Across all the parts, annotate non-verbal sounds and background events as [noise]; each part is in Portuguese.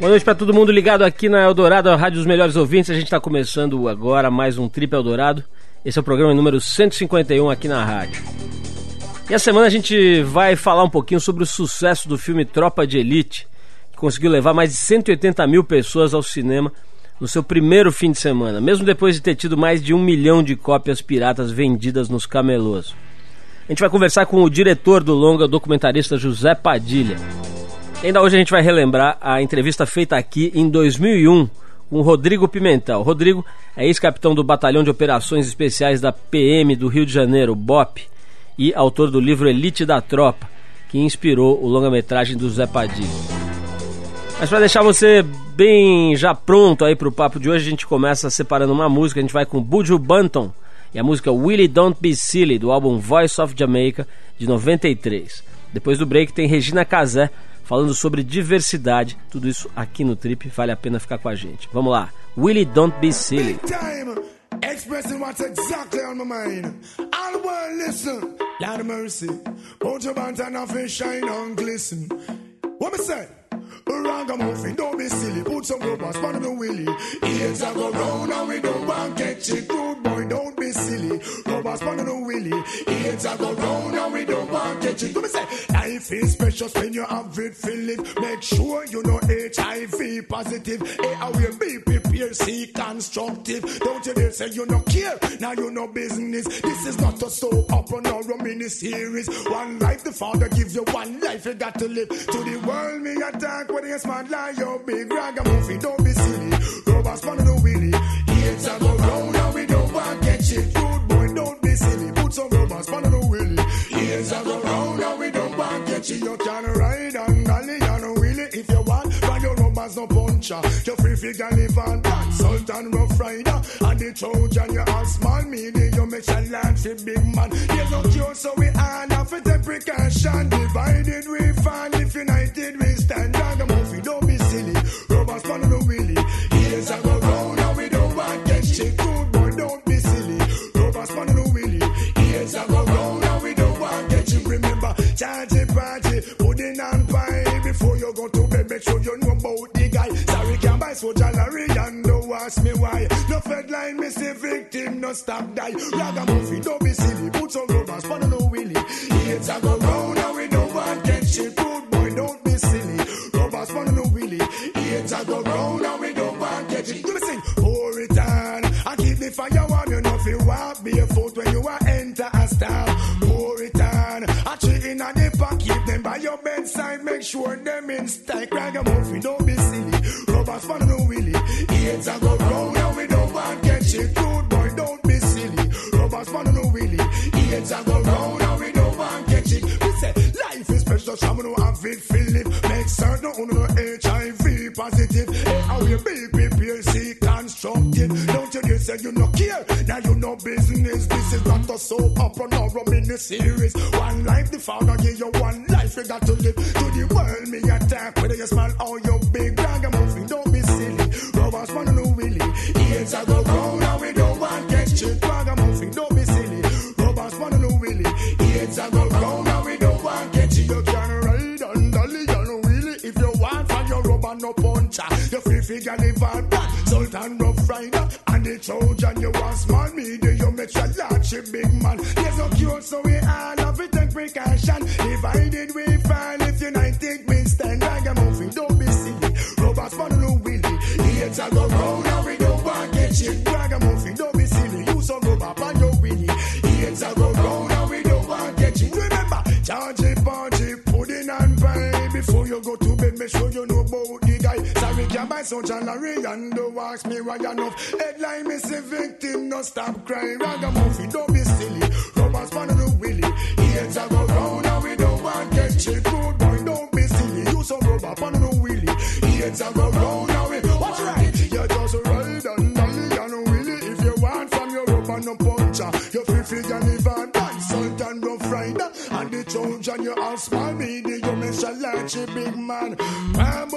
Boa noite para todo mundo ligado aqui na Eldorado, a Rádio dos Melhores Ouvintes. A gente está começando agora mais um Trip Eldorado. Esse é o programa número 151 aqui na rádio. E a semana a gente vai falar um pouquinho sobre o sucesso do filme Tropa de Elite, que conseguiu levar mais de 180 mil pessoas ao cinema no seu primeiro fim de semana, mesmo depois de ter tido mais de um milhão de cópias piratas vendidas nos camelôs. A gente vai conversar com o diretor do longa, o documentarista José Padilha. Ainda hoje a gente vai relembrar a entrevista feita aqui em 2001 com Rodrigo Pimentel. Rodrigo é ex-capitão do Batalhão de Operações Especiais da PM do Rio de Janeiro, BOP, e autor do livro Elite da Tropa, que inspirou o longa-metragem do Zé Padilha. Mas para deixar você bem já pronto aí para o papo de hoje, a gente começa separando uma música, a gente vai com Buju Banton e a música Willie Don't Be Silly, do álbum Voice of Jamaica, de 93. Depois do break tem Regina Casé falando sobre diversidade. Tudo isso aqui no Trip, vale a pena ficar com a gente. Vamos lá, Willie Don't Be Silly. Expressing what's exactly on my mind. All the world listen. Lord mercy. Bands and shine and glisten. What me say? Ragamuffin, don't be silly. Put some rubbers on the willy. Ears are go round and we don't want catch it. Good boy, don't be silly. Rubbers on the willy. Ears are go round and we don't want catch it. Do me say, life is precious when you have it, feel it. Make sure you know HIV positive. A, will be prepared, see constructive. Don't you dare say you no care. Now you no business. This is not a soap opera nor a mini series. One life, the father gives you one life. You got to live to the world. Me attack with a smart lie, yo, big ragamuffin, don't be silly. Rubber spun the willy. Heads are go round and we don't want get it. Good boy, don't be silly. Put some rubber spun the willy. Heads are go round and we don't want get it. You can ride and puncher. You free figure live and dance. Sultan Rough Rider and the Trojan. You are small. You make a launch a big man. There's no cure so we all have take precaution. Divided we fall. If united we stand. Ragamuffin, don't be silly. Rubbers on the wheelie. Here's a go round and we don't want get shit. Good boy, don't be silly. Rubbers on the wheelie. Here's a go round and we don't want get shit. Remember, charge it, party, pudding and pie. Before you go to bed, make sure you know about so jewelry and don't ask me why. No fed line, me say victim, no stop die. Ragamuffin, don't be silly. Put some rubbers on the wheelie. Here's a go round and we don't want get shit. Good boy, don't be silly. Rubbers on the wheelie. Here's a go round and we don't want get shit. Do me sing, pour it on. I keep the fire warm, you know if you walk barefoot when you are enter a star. Pour it on. I treat in a pack, keep them by your bedside, make sure them in stack. Ragamuffin, don't be silly. Robots man no willy. Heads a go round and we no man catch it. Dude boy don't be silly. Robots man no willy. Heads a go round and we no man catch it. We say life is precious I'm gonna have it fill it. Make certain no no HIV positive. How we be prepared, see constructive. Don't you say you no care. Now you know business. This is not a soap opera nor a mini series. One life, the father give you one life. You got to live to the world. Me attack whether you smile or you big ragamuffin. Don't be silly. Rubbers man no willy. Here's a go round and we don't want get man no willy. A round and we don't want get you. You can ride and dolly and wheelie if you want. From your rubber no puncher. You free figure and small make your large big man. There's no cure so we all Sorry, can buy and don't ask me why enough. Headline, me say victim, no stop crying. Ragamuffin, don't be silly. Rubbers on the willy. Here's a go round and we don't want get you. Good boy, don't be silly. Use some rubber on the willy. Here's a go round and we watch right. You just ride and dolly and willy. If you want from your rubber no puncher, you feel free and and dance. Sultan Rough Rider and the Trojan, you all small media. You a large a big man. Man,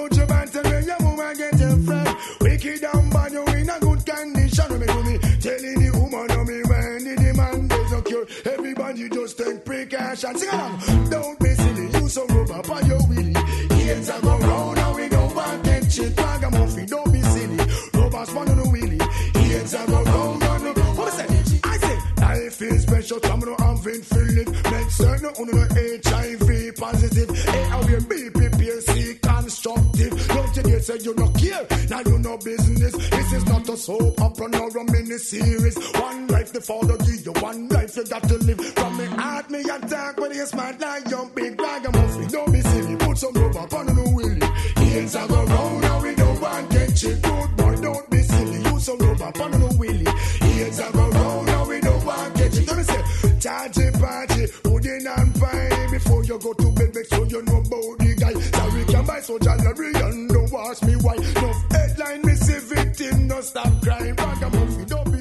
direction. Sing along. Don't be silly. Use some rubber for your wheelie. Heels are go round and we don't back them shit. Bag a Ragamuffin, don't be silly. Rubber's one on the wheelie. Heels are go round and we go back. What is that? I say, life is special, precious. I'm not having feeling. Men certain on the HIV positive. Hey, I be PPC constructive. Don't you dare say you no care. Now you no business. This is not a soap opera nor a mini series. One life the father give you, one life you got to live. From me heart, me attack when you smart like young big ragamuffin. Don't be silly, put some rubber on the willy. Hands are go round, now we don't want get you. Good boy, don't be silly, use some rubber on the willy. Hands are go round, now we don't want get you. Me say, charge party, pudding and pie. Before you go to bed, make sure you know about the guy. Sorry, can buy so jewelry and don't wash me white. No stop crying. Ragamuffin, don't be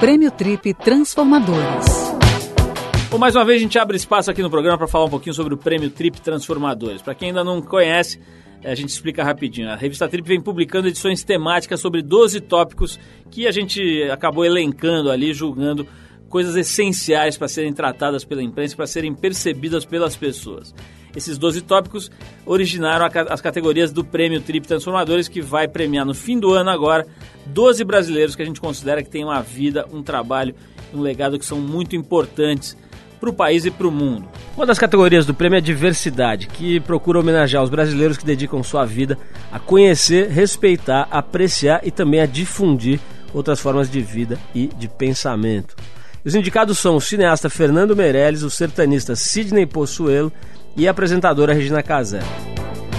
Prêmio Trip Transformadores. Bom, mais uma vez a gente abre espaço aqui no programa para falar um pouquinho sobre o Prêmio Trip Transformadores. Para quem ainda não conhece, a gente explica rapidinho. A revista Trip vem publicando edições temáticas sobre 12 tópicos que a gente acabou elencando ali, julgando coisas essenciais para serem tratadas pela imprensa, para serem percebidas pelas pessoas. Esses 12 tópicos originaram as categorias do Prêmio Trip Transformadores, que vai premiar no fim do ano agora 12 brasileiros que a gente considera que têm uma vida, um trabalho, um legado que são muito importantes para o país e para o mundo. Uma das categorias do prêmio é diversidade, que procura homenagear os brasileiros que dedicam sua vida a conhecer, respeitar, apreciar e também a difundir outras formas de vida e de pensamento. Os indicados são o cineasta Fernando Meirelles, o sertanista Sidney Possuelo e a apresentadora Regina Casé.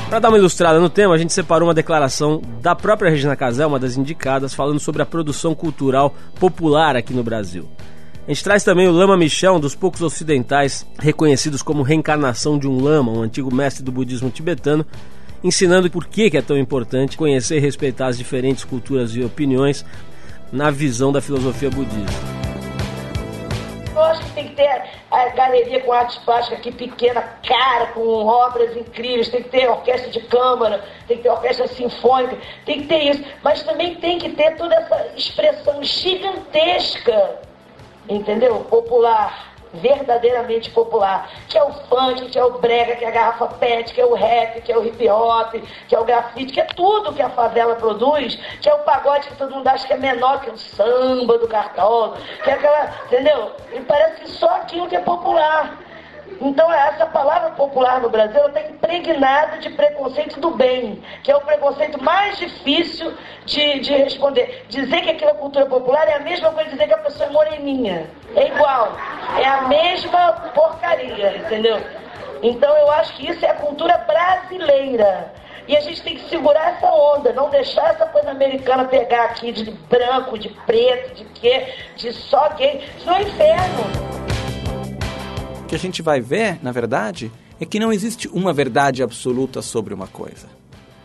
Para dar uma ilustrada no tema, a gente separou uma declaração da própria Regina Casé, uma das indicadas, falando sobre a produção cultural popular aqui no Brasil. A gente traz também o Lama Michel, um dos poucos ocidentais reconhecidos como reencarnação de um lama, um antigo mestre do budismo tibetano, ensinando por que é tão importante conhecer e respeitar as diferentes culturas e opiniões na visão da filosofia budista. Tem que ter a galeria com artes plásticas aqui pequena, cara, com obras incríveis, tem que ter orquestra de câmara, tem que ter orquestra sinfônica, tem que ter isso. Mas também tem que ter toda essa expressão gigantesca, entendeu? Popular verdadeiramente popular, que é o funk, que é o brega, que é a garrafa pet, que é o rap, que é o hip hop, que é o grafite, que é tudo que a favela produz, que é o pagode que todo mundo acha que é menor que o samba do cartola, que é aquela, entendeu? E parece que só aquilo que é popular. Então, essa palavra popular no Brasil está impregnada de preconceito do bem, que é o preconceito mais difícil de, de responder. Dizer que aquilo é cultura popular é a mesma coisa dizer que a pessoa é moreninha. É igual. É a mesma porcaria, entendeu? Então, eu acho que isso é a cultura brasileira. E a gente tem que segurar essa onda, não deixar essa coisa americana pegar aqui de branco, de preto, de quê, de só gay. Isso é um inferno que a gente vai ver, na verdade, é que não existe uma verdade absoluta sobre uma coisa,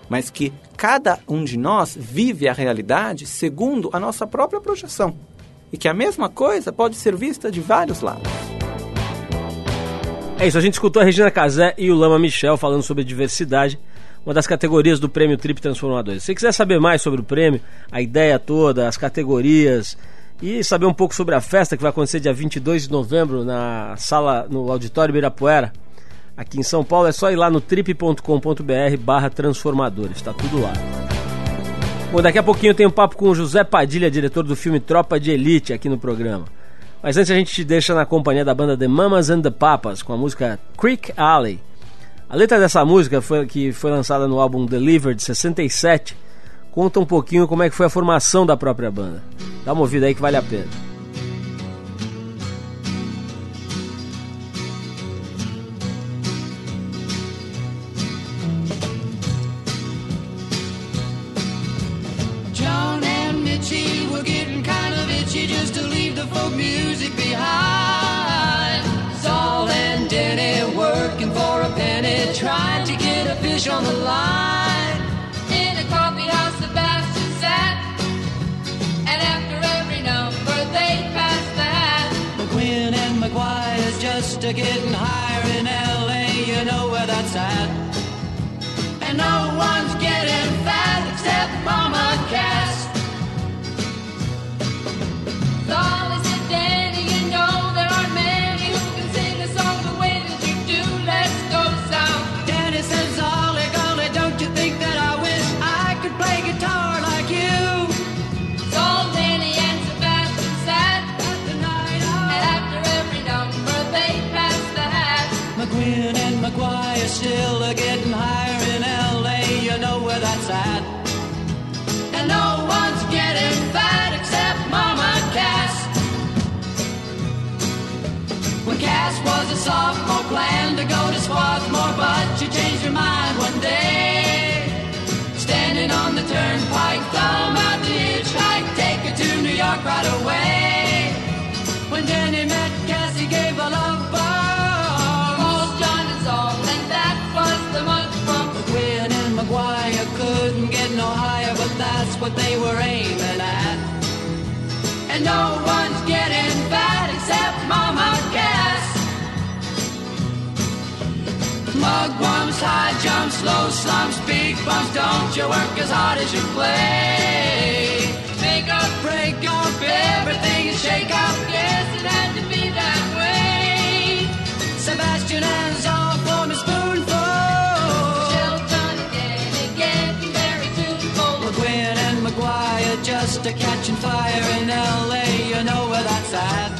mas que cada um de nós vive a realidade segundo a nossa própria projeção. E que a mesma coisa pode ser vista de vários lados. É isso, a gente escutou a Regina Casé e o Lama Michel falando sobre diversidade, uma das categorias do Prêmio Trip Transformadores. Se você quiser saber mais sobre o prêmio, a ideia toda, as categorias, e saber um pouco sobre a festa que vai acontecer dia 22 de novembro na sala, no Auditório Ibirapuera, aqui em São Paulo, é só ir lá no trip.com.br barra transformadores, está tudo lá. Bom, daqui a pouquinho eu tenho um papo com o José Padilha, diretor do filme Tropa de Elite, aqui no programa. Mas antes a gente te deixa na companhia da banda The Mamas and the Papas com a música Creek Alley. A letra dessa música, foi, que foi lançada no álbum Delivered de 67, conta um pouquinho como é que foi a formação da própria banda. Dá uma ouvida aí que vale a pena. Was a sophomore plan to go to Swarthmore, but you changed your mind one day. Standing on the turnpike, thumb out the hitchhike, take her to New York right away. When Jenny met Cassie, gave a love bomb. All John Saul, and that was the month from Quinn and McGuire couldn't get no higher, but that's what they were aiming at. And no one's Mugwumps, high jumps, low slumps, big bumps. Don't you work as hard as you play? Make up, break up, everything is shake up. Yes, it had to be that way. Sebastian and all for a spoonful. Shelton again, again, very tuneful. McGuinn and McGuire just a catching fire in L.A. You know where that's at.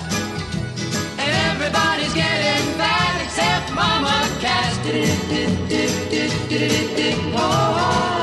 And everybody's getting except Mama Cass. Oh.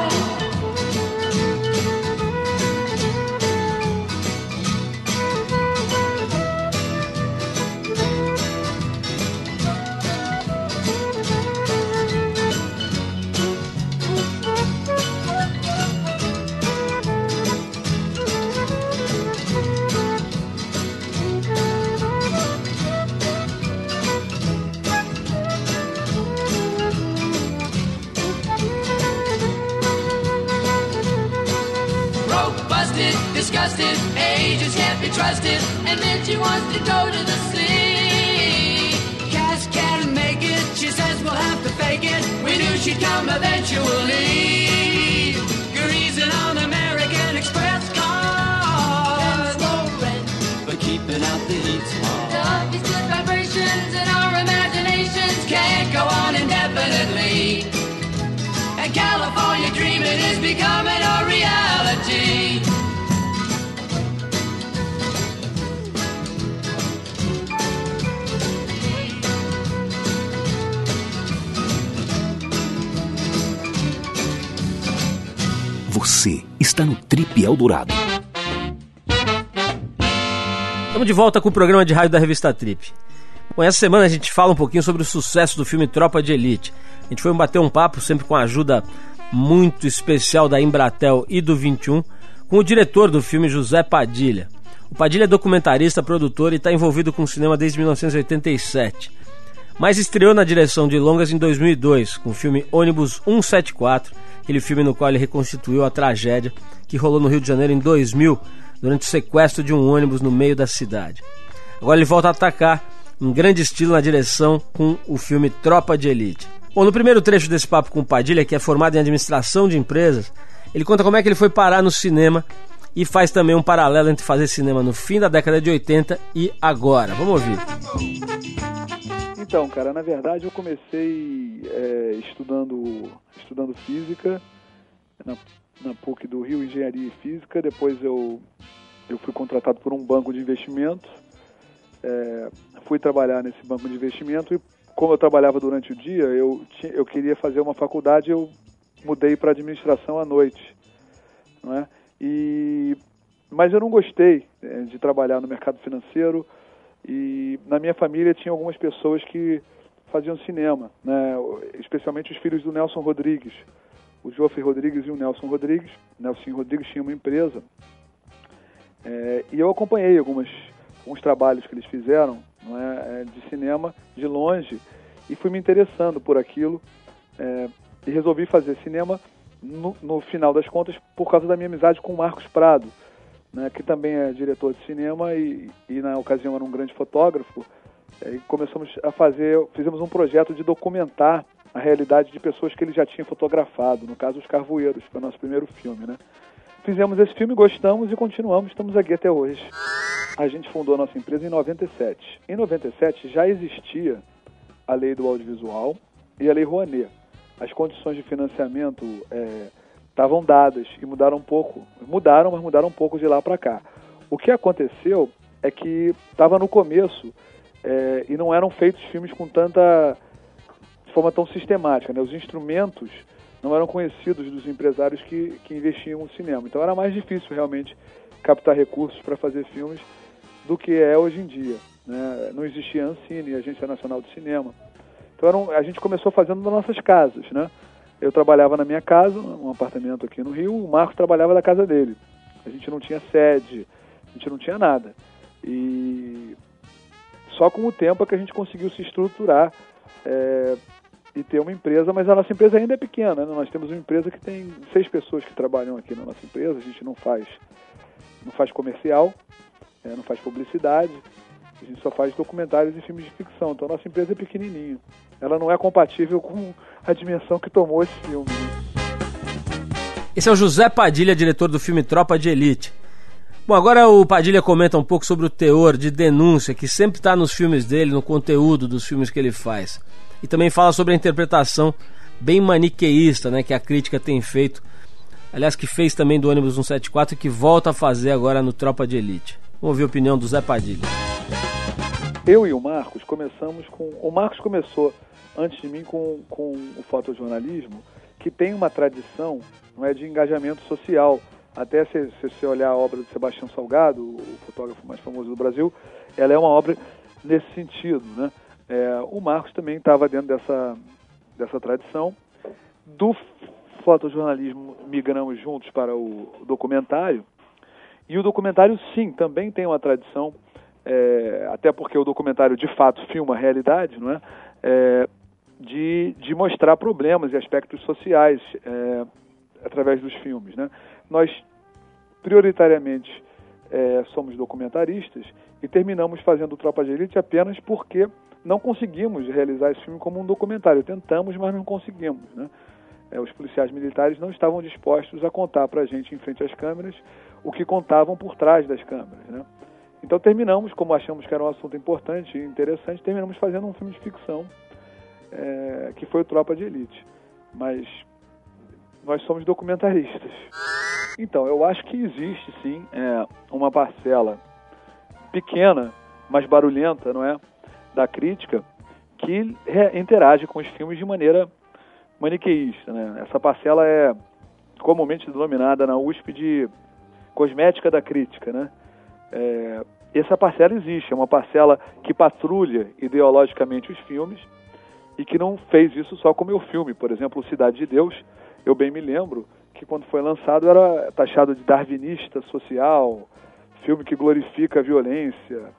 Disgusted. Agents can't be trusted, and then she wants to go to the sea. Cass can't make it. She says we'll have to fake it. We knew she'd come eventually. Greasing on American Express cars. But keeping out the heat. Good vibrations in our imaginations can't go on indefinitely. And California dreaming is becoming a reality. Está no Trip Eldorado. Estamos de volta com o programa de rádio da revista Trip. Bom, essa semana a gente fala um pouquinho sobre o sucesso do filme Tropa de Elite. A gente foi bater um papo, sempre com a ajuda muito especial da Embratel e do 21, com o diretor do filme, José Padilha. O Padilha é documentarista, produtor e está envolvido com o cinema desde 1987. Mas estreou na direção de longas em 2002, com o filme Ônibus 174, aquele filme no qual ele reconstituiu a tragédia que rolou no Rio de Janeiro em 2000, durante o sequestro de um ônibus no meio da cidade. Agora ele volta a atacar em grande estilo na direção com o filme Tropa de Elite. Bom, no primeiro trecho desse papo com o Padilha, que é formado em administração de empresas, ele conta como é que ele foi parar no cinema e faz também um paralelo entre fazer cinema no fim da década de 80 e agora. Vamos ouvir. Então, cara, na verdade eu comecei é, estudando, estudando física na, na PUC do Rio, Engenharia e Física. Depois eu, eu fui contratado por um banco de investimento. É, fui trabalhar nesse banco de investimento e como eu trabalhava durante o dia, eu, tinha, eu queria fazer uma faculdade, eu mudei para administração à noite, não é? E mas eu não gostei é, de trabalhar no mercado financeiro e na minha família tinha algumas pessoas que faziam cinema, né? Especialmente os filhos do Nelson Rodrigues, o Joffrey Rodrigues e o Nelson Rodrigues. Nelson Rodrigues tinha uma empresa é, e eu acompanhei algumas alguns trabalhos que eles fizeram não é, é, de cinema de longe e fui me interessando por aquilo é, e resolvi fazer cinema no, no, final das contas por causa da minha amizade com o Marcos Prado, né, que também é diretor de cinema e, e na ocasião era um grande fotógrafo. É, e começamos a fazer, fizemos um projeto de documentar a realidade de pessoas que ele já tinha fotografado, no caso os Carvoeiros, foi o nosso primeiro filme, né? Fizemos esse filme, gostamos e continuamos, estamos aqui até hoje. A gente fundou a nossa empresa em 97. Em 97 já existia a lei do audiovisual e a lei Rouanet. As condições de financiamento estavam dadas e mudaram um pouco. Mudaram, mas mudaram um pouco de lá para cá. O que aconteceu é que estava no começo é, e não eram feitos filmes com tanta de forma tão sistemática. Né? Os instrumentos não eram conhecidos dos empresários que, que investiam no cinema. Então era mais difícil realmente captar recursos para fazer filmes do que é hoje em dia. né? não existia Ancine, Agência Nacional de Cinema. Então a gente começou fazendo nas nossas casas, né? Eu trabalhava na minha casa, um apartamento aqui no Rio, o Marcos trabalhava da casa dele. A gente não tinha sede, a gente não tinha nada. E só com o tempo é que a gente conseguiu se estruturar é, e ter uma empresa, mas a nossa empresa ainda é pequena. Né? Nós temos uma empresa que tem seis pessoas que trabalham aqui na nossa empresa. A gente não faz, não faz comercial, é, não faz publicidade. A gente só faz documentários e filmes de ficção. Então nossa empresa é pequenininha. Ela não é compatível com a dimensão que tomou esse filme. Esse é o José Padilha, diretor do filme Tropa de Elite. Bom, agora o Padilha comenta um pouco sobre o teor de denúncia que sempre está nos filmes dele, no conteúdo dos filmes que ele faz. E também fala sobre a interpretação bem maniqueísta né, que a crítica tem feito. Aliás, que fez também do ônibus 174 e que volta a fazer agora no Tropa de Elite. Vamos ouvir a opinião do Zé Padilha. Eu e o Marcos começamos com. O Marcos começou antes de mim com, com o fotojornalismo, que tem uma tradição não é, de engajamento social. Até se, se você olhar a obra do Sebastião Salgado, o fotógrafo mais famoso do Brasil, ela é uma obra nesse sentido. Né? É, o Marcos também estava dentro dessa, dessa tradição. Do fotojornalismo migramos juntos para o documentário. E o documentário, sim, também tem uma tradição é, até porque o documentário de fato filma a realidade, não é? É, de, de mostrar problemas e aspectos sociais é, através dos filmes. Né? Nós, prioritariamente, é, somos documentaristas e terminamos fazendo Tropa de Elite apenas porque não conseguimos realizar esse filme como um documentário. Tentamos, mas não conseguimos. Né? É, os policiais militares não estavam dispostos a contar para a gente em frente às câmeras o que contavam por trás das câmeras. Né? Então terminamos, como achamos que era um assunto importante e interessante, terminamos fazendo um filme de ficção, é, que foi o Tropa de Elite. Mas nós somos documentaristas. Então, eu acho que existe sim é, uma parcela pequena, mas barulhenta, não é? Da crítica, que interage com os filmes de maneira maniqueísta. Né? Essa parcela é comumente denominada na USP de cosmética da crítica, né? É, essa parcela existe, é uma parcela que patrulha ideologicamente os filmes e que não fez isso só com o meu filme. Por exemplo, Cidade de Deus, eu bem me lembro que quando foi lançado era taxado de darwinista social, filme que glorifica a violência,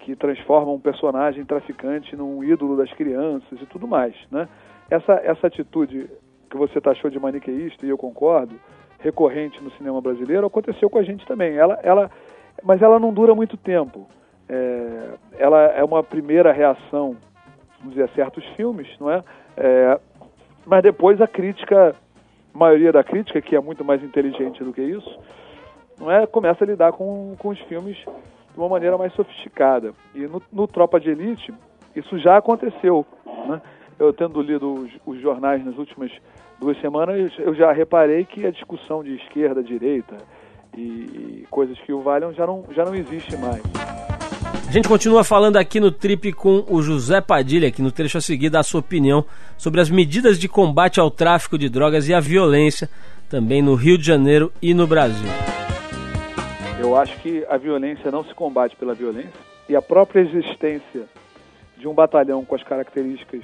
que transforma um personagem traficante num ídolo das crianças e tudo mais, né? Essa, essa atitude que você taxou de maniqueísta, e eu concordo, recorrente no cinema brasileiro, aconteceu com a gente também. Ela, ela, mas ela não dura muito tempo. É, ela é uma primeira reação, vamos dizer, a certos filmes, não é? é? Mas depois a crítica, a maioria da crítica, que é muito mais inteligente do que isso, não é? Começa a lidar com, com os filmes de uma maneira mais sofisticada. E no, no Tropa de Elite, isso já aconteceu, né? Eu tendo lido os, os jornais nas últimas duas semanas, eu já reparei que a discussão de esquerda, direita e, e coisas que o valham já não, já não existe mais. A gente continua falando aqui no Trip com o José Padilha, que no trecho a seguir dá a sua opinião sobre as medidas de combate ao tráfico de drogas e à violência, também no Rio de Janeiro e no Brasil. Eu acho que a violência não se combate pela violência e a própria existência de um batalhão com as características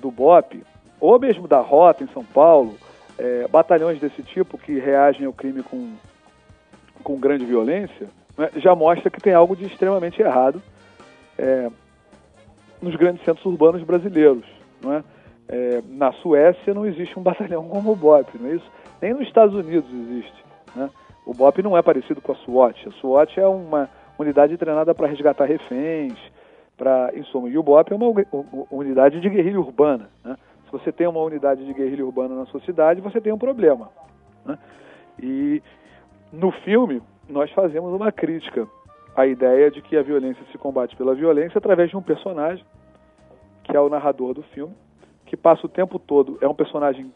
do BOP, ou mesmo da Rota em São Paulo, é, batalhões desse tipo que reagem ao crime com, com grande violência, né, já mostra que tem algo de extremamente errado é, nos grandes centros urbanos brasileiros. Não é? É, na Suécia não existe um [laughs] batalhão como o BOP, não é isso? Nem nos Estados Unidos existe. Né? O BOP não é parecido com a SWAT. A SWAT é uma unidade treinada para resgatar reféns, para em suma. E o BOP é uma unidade de guerrilha urbana. Né? Se você tem uma unidade de guerrilha urbana na sua cidade, você tem um problema. Né? E no filme nós fazemos uma crítica à ideia de que a violência se combate pela violência através de um personagem que é o narrador do filme, que passa o tempo todo é um personagem,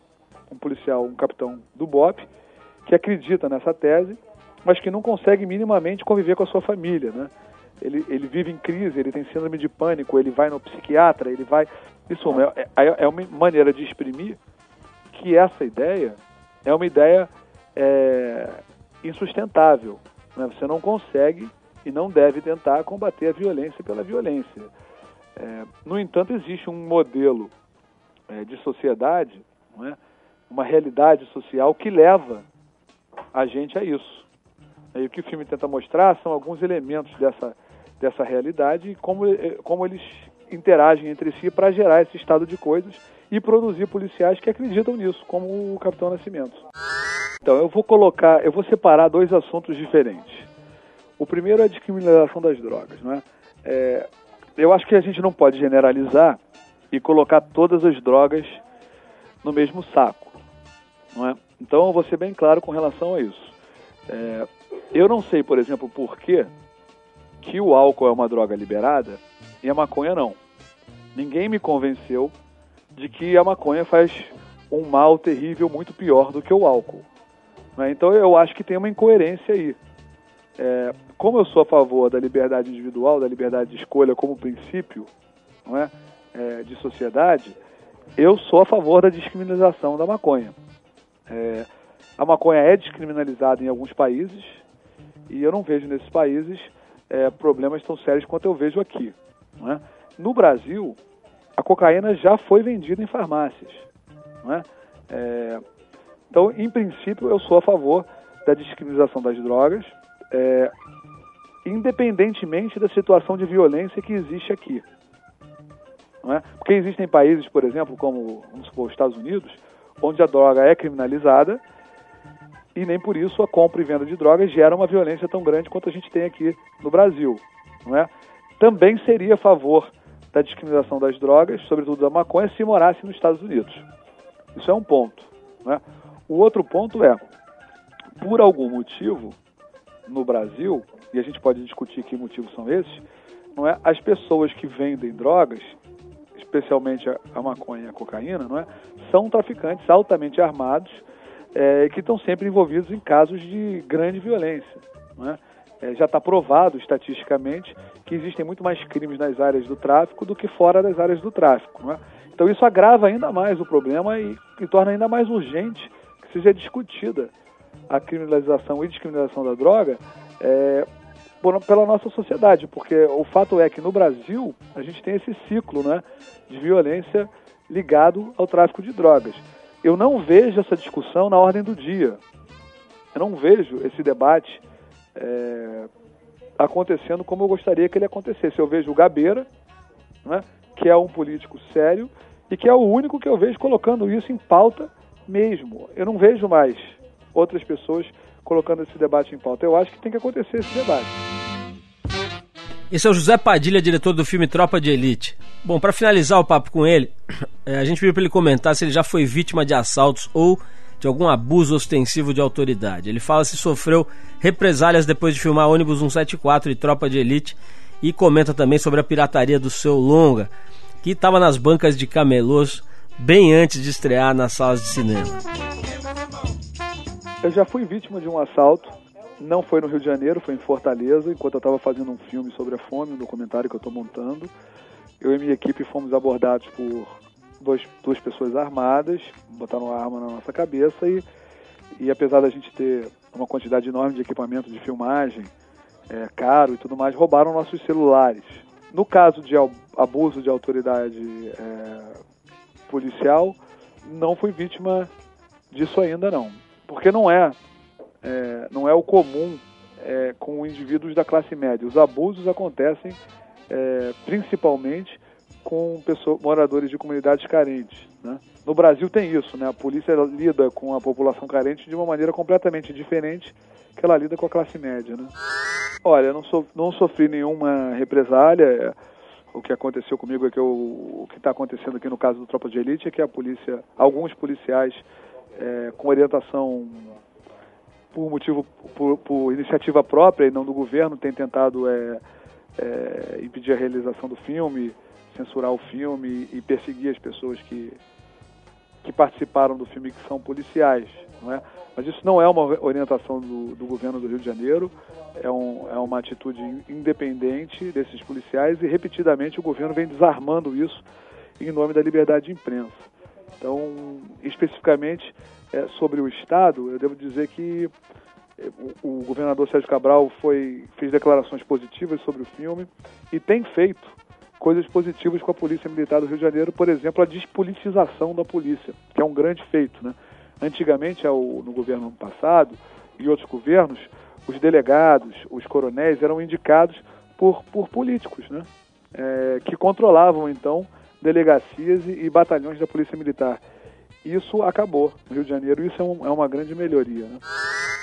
um policial, um capitão do BOP, que acredita nessa tese, mas que não consegue minimamente conviver com a sua família, né? Ele, ele vive em crise, ele tem síndrome de pânico, ele vai no psiquiatra, ele vai... Isso é, é, é uma maneira de exprimir que essa ideia é uma ideia é, insustentável. Né? Você não consegue e não deve tentar combater a violência pela violência. É, no entanto, existe um modelo é, de sociedade, é? uma realidade social que leva a gente a isso. E o que o filme tenta mostrar são alguns elementos dessa, dessa realidade e como, eh, como eles interagem entre si para gerar esse estado de coisas e produzir policiais que acreditam nisso, como o Capitão Nascimento. Então, eu vou colocar, eu vou separar dois assuntos diferentes. O primeiro é a descriminalização das drogas, não é? é eu acho que a gente não pode generalizar e colocar todas as drogas no mesmo saco, não é? Então, eu vou ser bem claro com relação a isso. É, eu não sei, por exemplo, por que, que o álcool é uma droga liberada e a maconha não. Ninguém me convenceu de que a maconha faz um mal terrível muito pior do que o álcool. Né? Então eu acho que tem uma incoerência aí. É, como eu sou a favor da liberdade individual, da liberdade de escolha como princípio não é, é de sociedade, eu sou a favor da descriminalização da maconha. É, a maconha é descriminalizada em alguns países, e eu não vejo nesses países é, problemas tão sérios quanto eu vejo aqui. É? No Brasil, a cocaína já foi vendida em farmácias. É? É, então, em princípio, eu sou a favor da descriminalização das drogas, é, independentemente da situação de violência que existe aqui. É? Porque existem países, por exemplo, como vamos supor, os Estados Unidos, onde a droga é criminalizada e nem por isso a compra e venda de drogas gera uma violência tão grande quanto a gente tem aqui no Brasil. É? Também seria a favor da descriminalização das drogas, sobretudo da maconha, se morasse nos Estados Unidos. Isso é um ponto. Né? O outro ponto é, por algum motivo, no Brasil, e a gente pode discutir que motivos são esses, não é? as pessoas que vendem drogas, especialmente a, maconha e a cocaína, não é? são traficantes altamente armados é, que estão sempre envolvidos em casos de grande violência. Não é? É, já está provado estatisticamente que existem muito mais crimes nas áreas do tráfico do que fora das áreas do tráfico. É? Então isso agrava ainda mais o problema e, e, torna ainda mais urgente seja discutida a criminalização e descriminalização da droga é, por, pela nossa sociedade, porque o fato é que no Brasil a gente tem esse ciclo né, de violência ligado ao tráfico de drogas eu não vejo essa discussão na ordem do dia. Eu não vejo esse debate é, acontecendo como eu gostaria que ele acontecesse. Eu vejo o Gabeira, né, que é um político sério e que é o único que eu vejo colocando isso em pauta mesmo. Eu não vejo mais outras pessoas colocando esse debate em pauta. Eu acho que tem que acontecer esse debate. Esse é o José Padilha, diretor do filme Tropa de Elite. Bom, para finalizar o papo com ele, é, [clears throat] a gente pediu para ele comentar se ele já foi vítima de assaltos ou de algum abuso ostensivo de autoridade. Ele fala se sofreu represálias depois de filmar ônibus 174 e Tropa de Elite e comenta também sobre a pirataria do seu longa, que estava nas bancas de camelôs bem antes de estrear nas salas de cinema. Eu já fui vítima de um assalto não foi no Rio de Janeiro, foi em Fortaleza, enquanto eu estava fazendo um filme sobre a fome, um documentário que eu estou montando. Eu e minha equipe fomos abordados por dois, duas pessoas armadas, botaram uma arma na nossa cabeça e, e apesar da gente ter uma quantidade enorme de equipamento de filmagem, é, caro e tudo mais, roubaram nossos celulares. No caso de abuso de autoridade é, policial, não fui vítima disso ainda não. Porque não é é, não é o comum é, com indivíduos da classe média. Os abusos acontecem é, principalmente com moradores de comunidades carentes. Né? No Brasil tem isso, né? a polícia lida com a população carente de uma maneira completamente diferente que ela lida com a classe média. Né? Olha, não, so, não sofri nenhuma represália. O que aconteceu comigo é que eu, o que está acontecendo aqui no caso do Tropa de Elite é que a polícia, alguns policiais é, com orientação por motivo, por, por, iniciativa própria e não do governo, tem tentado é, é, impedir a realização do filme, censurar o filme e perseguir as pessoas que, que participaram do filme que são policiais, não é? Mas isso não é uma orientação do, do governo do Rio de Janeiro, é, um, é uma atitude independente desses policiais e repetidamente o governo vem desarmando isso em nome da liberdade de imprensa. Então, especificamente, é, sobre o Estado, eu devo dizer que o, o governador Sérgio Cabral foi, fez declarações positivas sobre o filme e tem feito coisas positivas com a Polícia Militar do Rio de Janeiro, por exemplo, a despolitização da polícia, que é um grande feito. Né? Antigamente, no governo passado e outros governos, os delegados, os coronéis eram indicados por, por políticos, né? É, que controlavam então delegacias e, e, batalhões da Polícia Militar. Isso acabou no Rio de Janeiro, isso é, um, é uma grande melhoria. Né?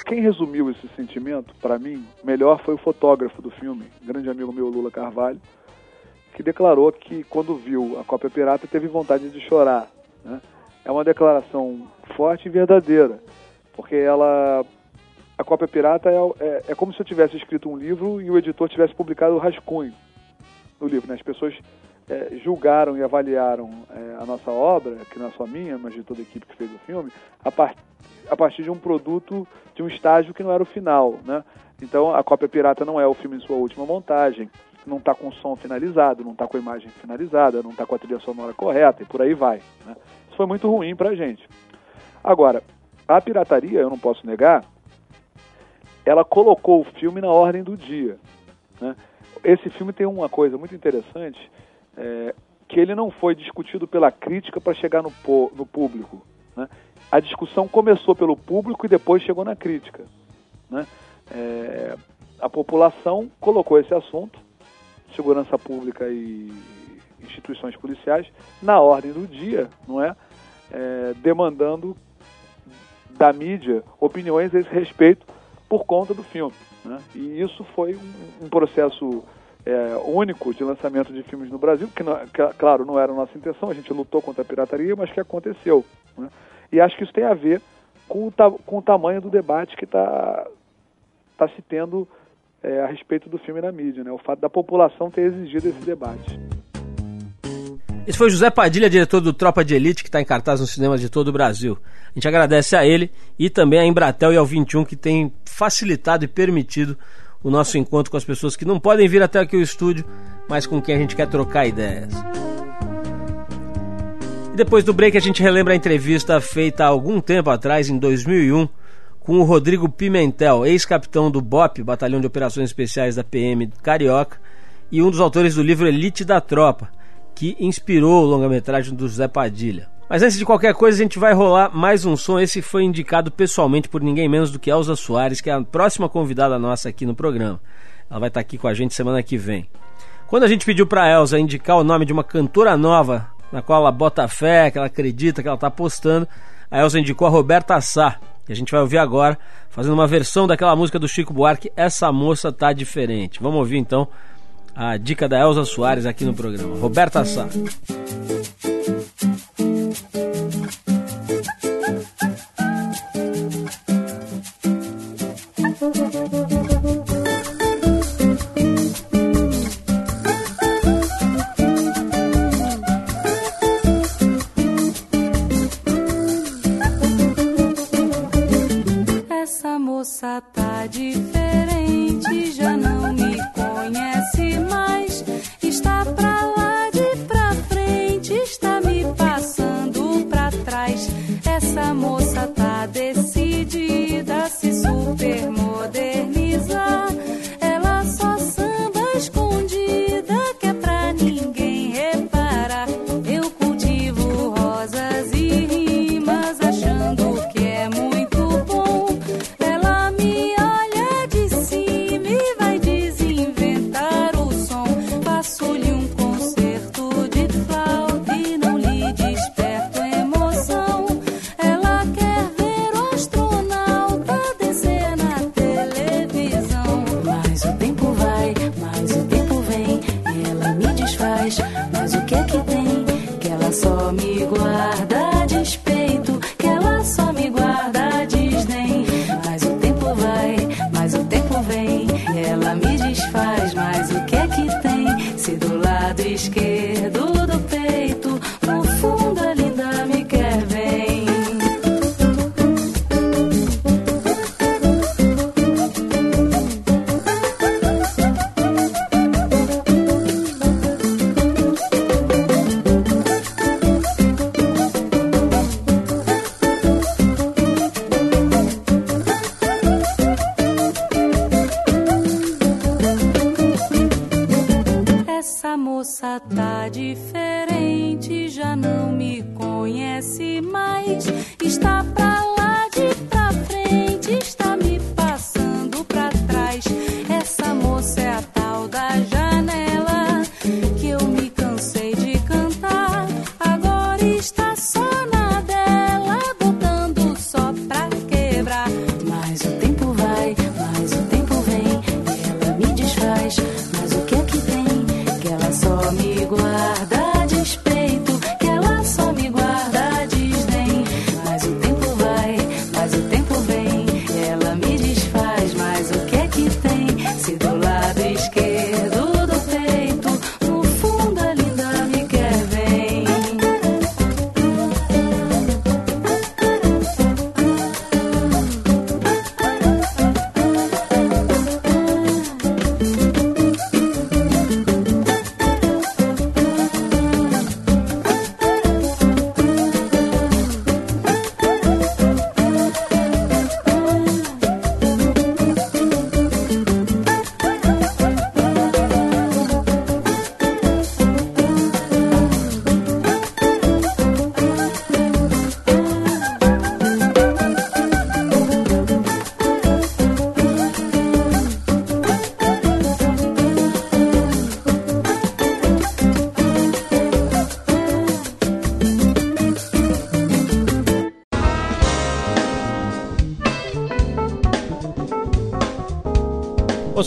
Quem resumiu esse sentimento, para mim, melhor foi o fotógrafo do filme, grande amigo meu Lula Carvalho, que declarou que quando viu a cópia pirata teve vontade de chorar. Né? É uma declaração forte e verdadeira, porque ela a cópia pirata é, é, é, como se eu tivesse escrito um livro e o editor tivesse publicado o rascunho do livro. Né? As pessoas é, julgaram e avaliaram é, a nossa obra, que não é só minha, mas de toda a equipe que fez o filme, a, par a partir de um produto, de um estágio que não era o final. Né? Então, a cópia pirata não é o filme em sua última montagem, não está com o som finalizado, não está com a imagem finalizada, não está com a trilha sonora correta e por aí vai. Né? Foi muito ruim para a gente. Agora, a pirataria, eu não posso negar, ela colocou o filme na ordem do dia. Né? Esse filme tem uma coisa muito interessante, é, que ele não foi discutido pela crítica para chegar no, no público. Né? A discussão começou pelo público e depois chegou na crítica. Né? É, a população colocou esse assunto, segurança pública e instituições policiais, na ordem do dia, não é? É demandando da mídia opiniões a esse respeito por conta do filme. Né? E isso foi um, um processo é, único de lançamento de filmes no Brasil, que, não, que, claro, não era a nossa intenção, a gente lutou contra a pirataria, mas que aconteceu. Né? E acho que isso tem a ver com o, com o tamanho do debate que está tá se tendo é, a respeito do filme na mídia, né? o fato da população ter exigido esse debate. Esse foi José Padilha, diretor do Tropa de Elite, que está em cartaz nos cinemas de todo o Brasil. A gente agradece a ele e também a Embratel e ao 21 que tem facilitado e permitido o nosso encontro com as pessoas que não podem vir até aqui o estúdio, mas com quem a gente quer trocar ideias. E depois do break a gente relembra a entrevista feita há algum tempo atrás, em 2001, com o Rodrigo Pimentel, ex-capitão do BOP, Batalhão de Operações Especiais da PM Carioca, e um dos autores do livro Elite da Tropa, que inspirou o longa-metragem do José Padilha. Mas antes de qualquer coisa, a gente vai rolar mais um som. Esse foi indicado pessoalmente por ninguém menos do que Elza Soares, que é a próxima convidada nossa aqui no programa. Ela vai estar aqui com a gente semana que vem. Quando a gente pediu para Elza indicar o nome de uma cantora nova, na qual ela bota fé, que ela acredita, que ela está apostando, a Elza indicou a Roberta Sá, que a gente vai ouvir agora, fazendo uma versão daquela música do Chico Buarque, Essa Moça Tá Diferente. Vamos ouvir então a dica da Elza Soares aqui no programa. Roberta Sá.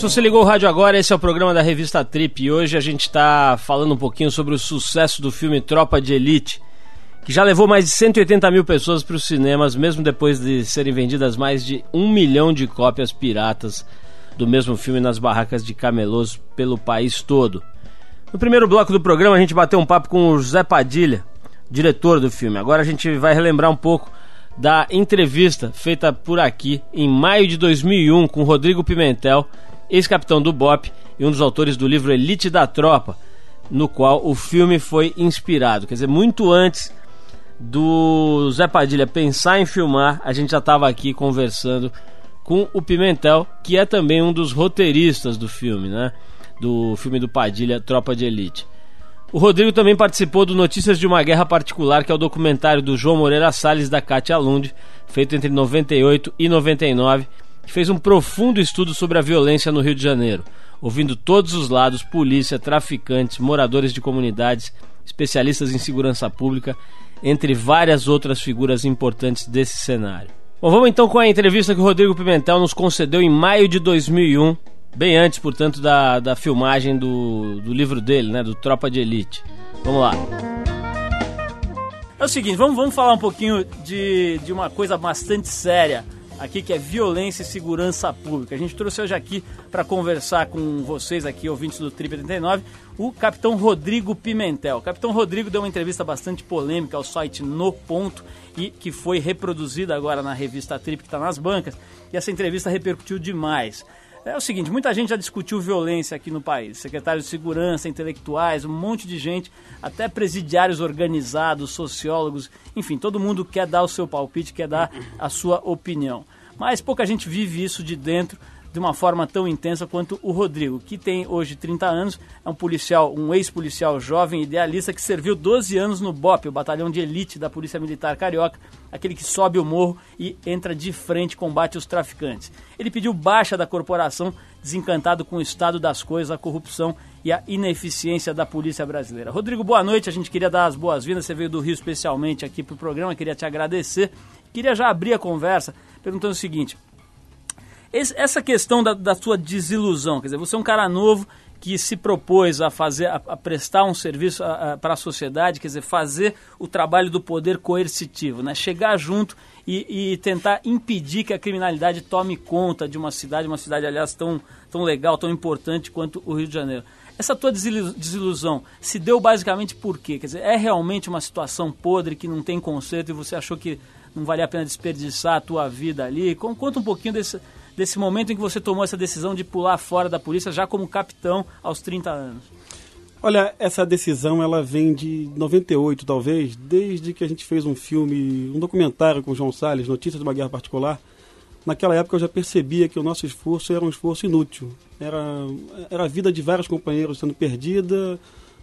Se você ligou o rádio agora, esse é o programa da revista Trip e hoje a gente está falando um pouquinho sobre o sucesso do filme Tropa de Elite, que já levou mais de 180 mil pessoas para os cinemas, mesmo depois de serem vendidas mais de um milhão de cópias piratas do mesmo filme nas barracas de camelôs pelo país todo. No primeiro bloco do programa a gente bateu um papo com o José Padilha, diretor do filme. Agora a gente vai relembrar um pouco da entrevista feita por aqui em maio de 2001 com Rodrigo Pimentel, ex-capitão do BOP e um dos autores do livro Elite da Tropa, no qual o filme foi inspirado. Quer dizer, muito antes do Zé Padilha pensar em filmar, a gente já estava aqui conversando com o Pimentel, que é também um dos roteiristas do filme, né? Do filme do Padilha, Tropa de Elite. O Rodrigo também participou do Notícias de uma Guerra Particular, que é o documentário do João Moreira Salles da Cátia Lund, feito entre 98 e 99, que fez um profundo estudo sobre a violência no Rio de Janeiro, ouvindo todos os lados, polícia, traficantes, moradores de comunidades, especialistas em segurança pública, entre várias outras figuras importantes desse cenário. Bom, vamos então com a entrevista que o Rodrigo Pimentel nos concedeu em maio de 2001, bem antes, portanto, da, da filmagem do, do livro dele, né, do Tropa de Elite. Vamos lá. É o seguinte, vamos, vamos falar um pouquinho de, de uma coisa bastante séria aqui, que é violência e segurança pública. A gente trouxe hoje aqui para conversar com vocês aqui, ouvintes do Trip 89, o capitão Rodrigo Pimentel. O capitão Rodrigo deu uma entrevista bastante polêmica ao site No Ponto e que foi reproduzida agora na revista Trip, que está nas bancas, e essa entrevista repercutiu demais. É o seguinte, muita gente já discutiu violência aqui no país. Secretários de segurança, intelectuais, um monte de gente, até presidiários organizados, sociólogos, enfim, todo mundo quer dar o seu palpite, quer dar a sua opinião. Mas pouca gente vive isso de dentro de uma forma tão intensa quanto o Rodrigo, que tem hoje 30 anos, é um policial, um ex-policial jovem idealista que serviu 12 anos no BOP, o batalhão de elite da Polícia Militar Carioca, aquele que sobe o morro e entra de frente combate os traficantes. Ele pediu baixa da corporação, desencantado com o estado das coisas, a corrupção e a ineficiência da polícia brasileira. Rodrigo, boa noite. A gente queria dar as boas-vindas. Você veio do Rio especialmente aqui para o programa, queria te agradecer. Queria já abrir a conversa perguntando o seguinte: esse- essa questão da, da sua desilusão, quer dizer, você é um cara novo que se propôs a fazer, a, a prestar um serviço para a sociedade, quer dizer, fazer o trabalho do poder coercitivo, né? Chegar junto e, e tentar impedir que a criminalidade tome conta de uma cidade, uma cidade, aliás, tão, tão legal, tão importante quanto o Rio de Janeiro. Essa tua desilu- desilusão se deu basicamente por quê? Quer dizer, é realmente uma situação podre que não tem conserto e você achou que não valia a pena desperdiçar a tua vida ali? Con- Conta um pouquinho desse, desse momento em que você tomou essa decisão de pular fora da polícia já como capitão aos 30 anos. Olha, essa decisão ela vem de 98, talvez, desde que a gente fez um filme, um documentário com o João Salles, Notícias de uma Guerra Particular. Naquela época eu já percebia que o nosso esforço era um esforço inútil. Era, era a vida de vários companheiros sendo perdida,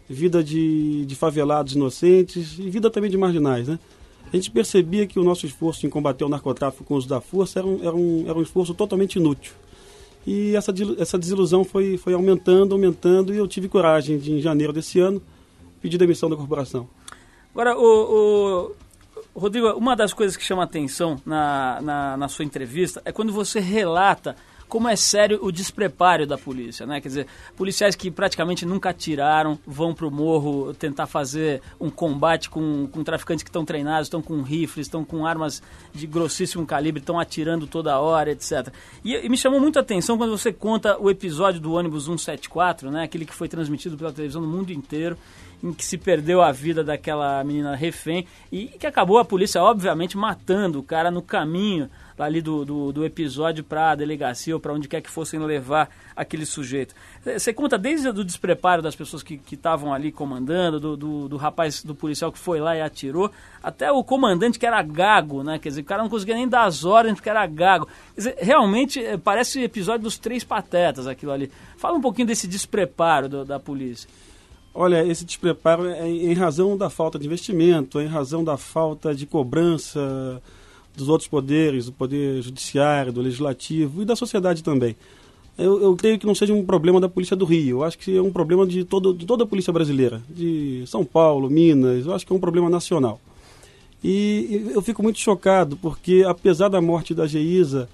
vida de, de favelados inocentes e vida também de marginais, né? A gente percebia que o nosso esforço em combater o narcotráfico com o uso da força era um, era um, era um esforço totalmente inútil. E essa, essa desilusão foi, foi aumentando, aumentando, e eu tive coragem de, em janeiro desse ano, pedir demissão da corporação. Agora, o, o- Rodrigo, uma das coisas que chama atenção na, na, na sua entrevista é quando você relata como é sério o despreparo da polícia, né? Quer dizer, policiais que praticamente nunca atiraram, vão pro morro tentar fazer um combate com, com traficantes que estão treinados, estão com rifles, estão com armas de grossíssimo calibre, estão atirando toda hora, etc. E, e me chamou muito a atenção quando você conta o episódio do ônibus 174, né? Aquele que foi transmitido pela televisão no mundo inteiro em que se perdeu a vida daquela menina refém e que acabou a polícia, obviamente, matando o cara no caminho ali do, do, do episódio para a delegacia ou para onde quer que fossem levar aquele sujeito. Você conta desde o despreparo das pessoas que estavam ali comandando, do, do, do rapaz, do policial que foi lá e atirou, até o comandante que era gago, né? Quer dizer, o cara não conseguia nem dar as ordens porque era gago. Dizer, realmente eh, parece episódio dos três patetas aquilo ali. Fala um pouquinho desse despreparo do- da polícia. Olha, esse despreparo é em razão da falta de investimento, é em razão da falta de cobrança dos outros poderes, do poder judiciário, do legislativo e da sociedade também. Eu, eu creio que não seja um problema da Polícia do Rio, eu acho que é um problema de, todo, de toda a Polícia Brasileira, de São Paulo, Minas, eu acho que é um problema nacional. E, e eu fico muito chocado, porque apesar da morte da Geisa,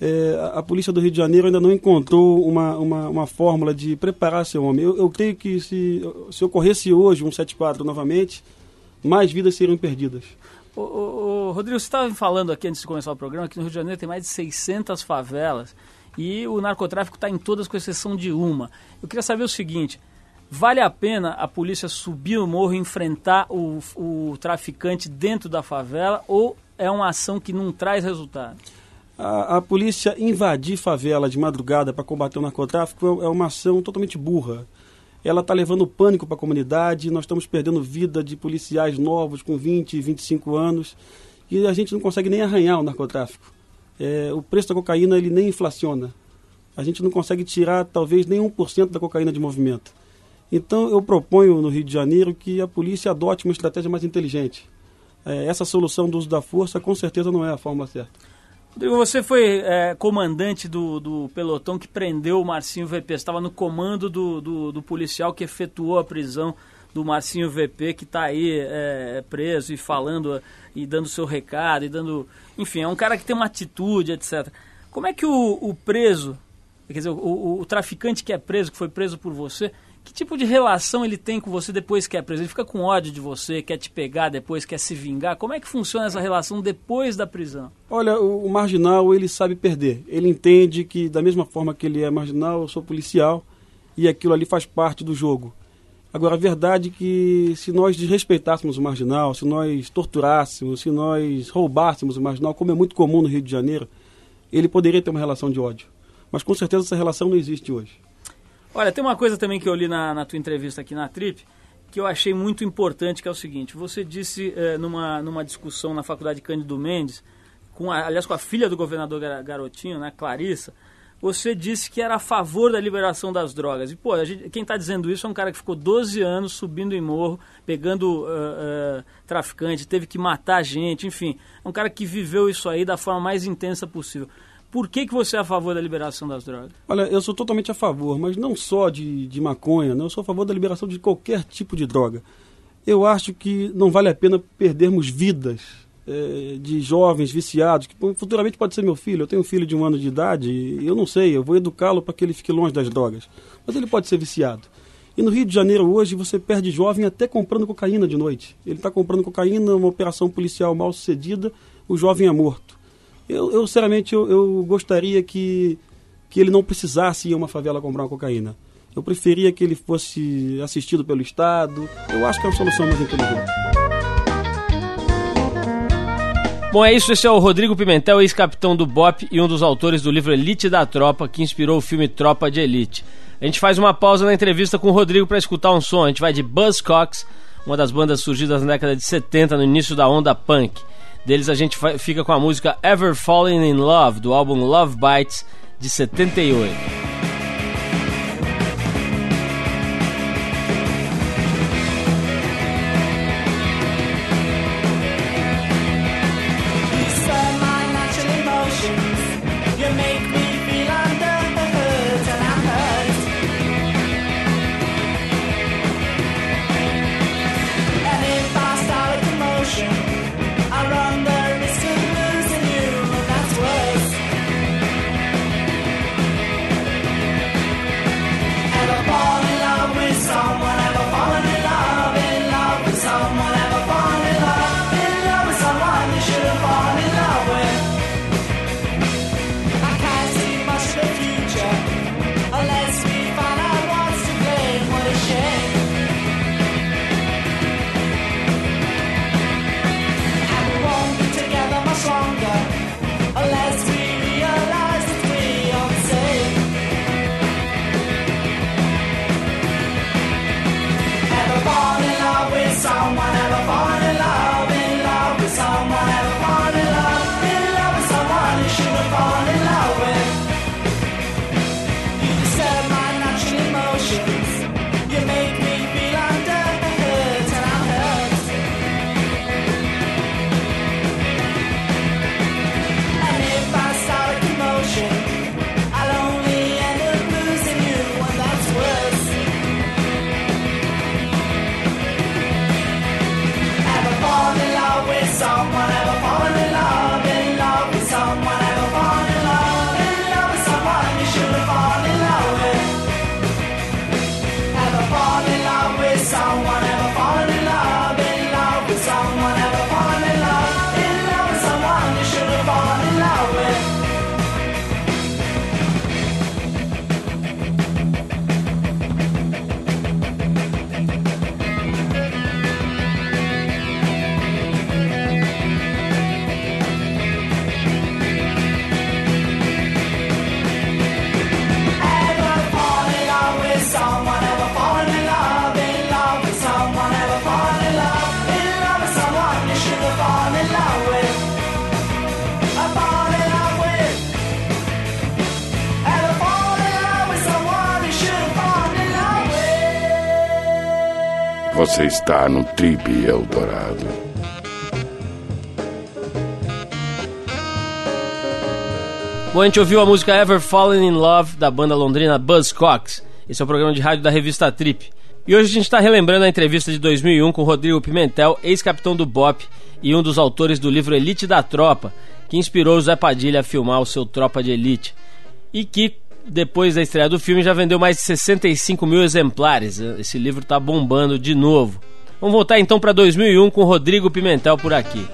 é, a- Polícia do Rio de Janeiro ainda não encontrou uma, uma, uma fórmula de preparar seu homem. Eu, eu creio que se, se ocorresse hoje um 74 novamente, mais vidas seriam perdidas. Ô, ô, ô, Rodrigo, você estava falando aqui antes de começar o programa que no Rio de Janeiro tem mais de 600 favelas e o narcotráfico está em todas com exceção de uma. Eu queria saber o seguinte: vale a pena a polícia subir o morro e enfrentar o, o traficante dentro da favela ou é uma ação que não traz resultado? A, a polícia invadir favela de madrugada para combater o narcotráfico é é uma ação totalmente burra. Ela está levando pânico para a comunidade, nós estamos perdendo vida de policiais novos com 20, 25 anos e a gente não consegue nem arranhar o narcotráfico. É, o preço da cocaína ele nem inflaciona. A gente não consegue tirar talvez nem 1% da cocaína de movimento. Então eu proponho no Rio de Janeiro que a polícia adote uma estratégia mais inteligente. É, essa solução do uso da força com certeza não é a forma certa. Você foi é, comandante do, do pelotão que prendeu o Marcinho VP. Estava no comando do, do, do policial que efetuou a prisão do Marcinho VP, que está aí é, preso e falando e dando seu recado e dando. Enfim, é um cara que tem uma atitude, etc. Como é que o, o preso, quer dizer, o, o, o traficante que é preso, que foi preso por você, que tipo de relação ele tem com você depois que é preso? Ele fica com ódio de você, quer te pegar depois, quer se vingar? Como é que funciona essa relação depois da prisão? Olha, o, o marginal ele sabe perder. Ele entende que da mesma forma que ele é marginal, eu sou policial e aquilo ali faz parte do jogo. Agora, a verdade é que se nós desrespeitássemos o marginal, se nós torturássemos, se nós roubássemos o marginal, como é muito comum no Rio de Janeiro, ele poderia ter uma relação de ódio. Mas com certeza essa relação não existe hoje. Olha, tem uma coisa também que eu li na, na tua entrevista aqui na Trip que eu achei muito importante, que é o seguinte. Você disse eh, numa, numa discussão na Faculdade Cândido Mendes, com a, aliás com a filha do governador Gar- Garotinho, né, Clarissa, você disse que era a favor da liberação das drogas. E, pô, gente- quem está dizendo isso é um cara que ficou 12 anos subindo em morro, pegando eh, eh, traficante, teve que matar gente, enfim. É um cara que viveu isso aí da forma mais intensa possível. Por que, que você é a favor da liberação das drogas? Olha, eu sou totalmente a favor, mas não só de, de maconha, não, eu sou a favor da liberação de qualquer tipo de droga. Eu acho que não vale a pena perdermos vidas eh, de jovens viciados, que futuramente pode ser meu filho. Eu tenho um filho de um ano de idade e eu não sei, eu vou educá-lo para que ele fique longe das drogas. Mas ele pode ser viciado. E no Rio de Janeiro hoje você perde jovem até comprando cocaína de noite. Ele está comprando cocaína, uma operação policial mal sucedida, o jovem é morto. Eu, eu sinceramente, eu, eu gostaria que, que ele não precisasse ir a uma favela comprar uma cocaína. Eu preferia que ele fosse assistido pelo Estado. Eu acho que é uma solução mais inteligente. Bom, é isso. Esse é o Rodrigo Pimentel, ex-capitão do BOP e um dos autores do livro Elite da Tropa, que inspirou o filme Tropa de Elite. A gente faz uma pausa na entrevista com o Rodrigo para escutar um som. A gente vai de Buzzcocks, uma das bandas surgidas na década de 70, no início da onda punk. Deles a gente fica com a música Ever Falling in Love, do álbum Love Bites, de 78. Você está no Trip Eldorado. Bom, a gente ouviu a música Ever Fallen in Love da banda londrina Buzzcocks. Esse é o programa de rádio da revista Trip. E hoje a gente está relembrando a entrevista de 2001 com Rodrigo Pimentel, ex-capitão do BOP e um dos autores do livro Elite da Tropa, que inspirou o Zé Padilha a filmar o seu Tropa de Elite. E que, depois da estreia do filme, já vendeu mais de 65 mil exemplares. Esse livro está bombando de novo. Vamos voltar então para 2001 com Rodrigo Pimentel por aqui.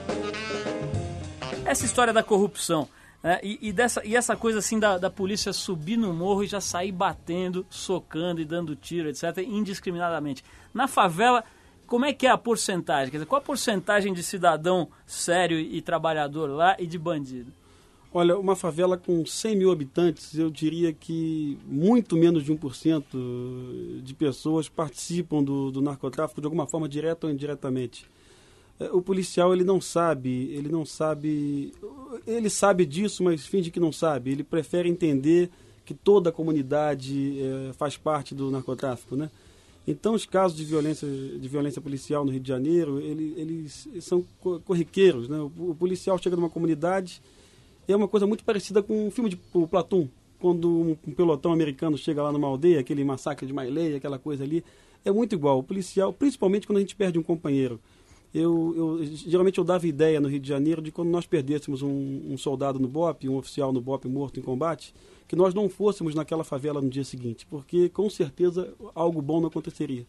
Essa história da corrupção né, e, e dessa, e essa coisa assim da, da polícia subir no morro e já sair batendo, socando e dando tiro, etc., indiscriminadamente. Na favela, como é que é a porcentagem? Quer dizer, qual a porcentagem de cidadão sério e trabalhador lá e de bandido? Olha, uma favela com 100 mil habitantes, eu diria que muito menos de 1% de pessoas participam do, do narcotráfico de alguma forma, direta ou indiretamente. É, O policial, ele não sabe, ele não sabe, ele sabe disso, mas finge que não sabe. Ele prefere entender que toda a comunidade eh, faz parte do narcotráfico, né? Então, os casos de violência, de violência policial no Rio de Janeiro, ele, eles são co- corriqueiros, né? O policial chega numa comunidade, é uma coisa muito parecida com o filme de o Platum, quando um, um pelotão americano chega lá numa aldeia, aquele massacre de Mailei, aquela coisa ali, é muito igual. O policial, principalmente quando a gente perde um companheiro. Eu, eu- geralmente eu dava ideia no Rio de Janeiro de quando nós perdêssemos um, um soldado no BOP, um oficial no BOP morto em combate, que nós não fôssemos naquela favela no dia seguinte, porque com certeza algo bom não aconteceria.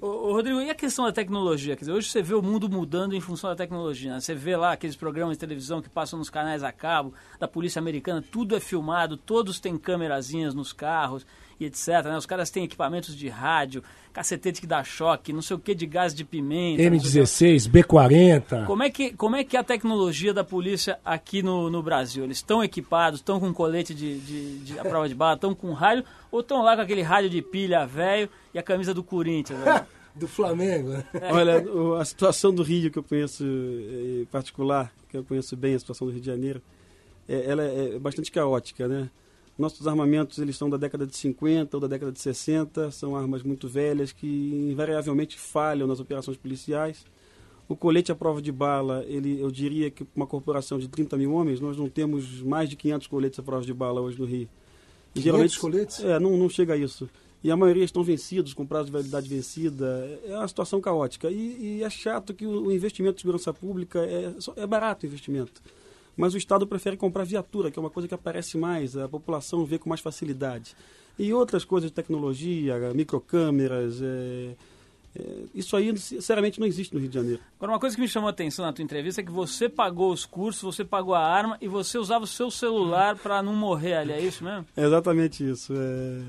Ô, ô, Rodrigo, e a questão da tecnologia? Quer dizer, hoje você vê o mundo mudando em função da tecnologia. né? Você vê lá aqueles programas de televisão que passam nos canais a cabo, da polícia americana, tudo é filmado, todos têm câmerazinhas nos carros e etc. né? Os caras têm equipamentos de rádio, cacetete que dá choque, não sei o que de gás de pimenta. não sei o que. M16, B40. Como é, que, como é que é a tecnologia da polícia aqui no, no Brasil? Eles estão equipados, estão com colete de, de, de- a prova de bala, estão com rádio, ou estão lá com aquele rádio de pilha velho e a camisa do Corinthians? né? [laughs] Do Flamengo, né? [laughs] Olha, a situação do Rio que eu conheço eh, em particular, que eu conheço bem a situação do Rio de Janeiro, é, ela é bastante caótica, né? Nossos armamentos eles são da década de 50 ou da década de 60, são armas muito velhas que invariavelmente falham nas operações policiais. O colete à prova de bala, ele, eu diria que uma corporação de 30 mil homens, nós não temos mais de 500 coletes à prova de bala hoje no Rio. 500 coletes? É, não, não chega a isso. E a maioria estão vencidos, com prazo de validade vencida. É uma situação caótica. E, e é chato que o, o investimento de segurança pública é, é barato o investimento. Mas o Estado prefere comprar viatura, que é uma coisa que aparece mais, a população vê com mais facilidade. E outras coisas de tecnologia, microcâmeras, é, é, isso aí, sinceramente, não existe no Rio de Janeiro. Agora, uma coisa que me chamou a atenção na tua entrevista é que você pagou os cursos, você pagou a arma e você usava o seu celular para não morrer ali, é isso mesmo? [laughs] É exatamente isso. É,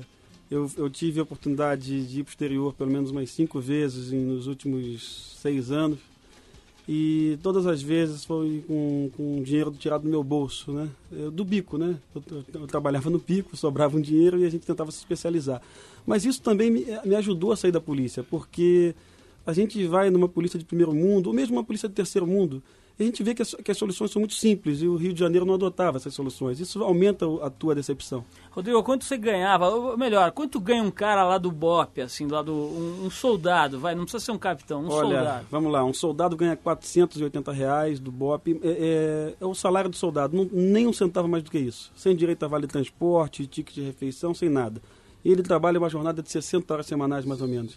eu, eu tive a oportunidade de ir para o exterior pelo menos umas cinco vezes em- nos últimos seis anos. E todas as vezes foi com, com dinheiro tirado do meu bolso, né? Eu- do bico, né? Eu, eu- eu trabalhava no bico, sobrava um dinheiro e a gente tentava se especializar. Mas isso também me, me ajudou a sair da polícia, porque a gente vai numa polícia de primeiro mundo, ou mesmo uma polícia de terceiro mundo, e a gente vê que as, que as soluções são muito simples e o Rio de Janeiro não adotava essas soluções. Isso aumenta a tua decepção. Rodrigo, quanto você ganhava? Ou melhor, quanto ganha um cara lá do BOP, assim, lá do, um, um soldado, vai, não precisa ser um capitão, um Olha, soldado. vamos lá, um soldado ganha 480 reais do BOP, é, é- é o salário do soldado, não- nem um centavo mais do que isso. Sem direito a vale transporte, ticket de refeição, sem nada. E ele trabalha uma jornada de 60 horas semanais, mais ou menos.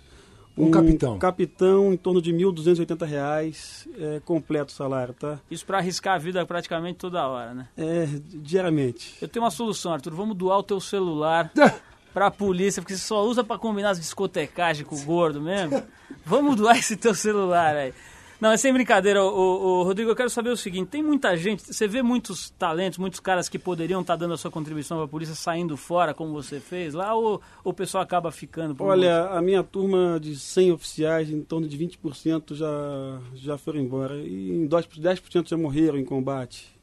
Um capitão. capitão em torno de 1.280 reais, é, completo o salário, tá? Isso pra arriscar a vida praticamente toda hora, né? É, diariamente. Eu tenho uma solução, Arthur. Vamos doar o teu celular [laughs] pra polícia, porque você só usa pra combinar as discotecagens com o gordo mesmo. Vamos doar esse teu celular aí. Não, é sem brincadeira, ô, Rodrigo, eu quero saber o seguinte, tem muita gente, você vê muitos talentos, muitos caras que poderiam estar dando a sua contribuição para a polícia saindo fora, como você fez lá, ou, ou o pessoal acaba ficando? Olha, a minha turma de 100 oficiais, em torno de 20% já, já foram embora. E em 2 10% já morreram em combate.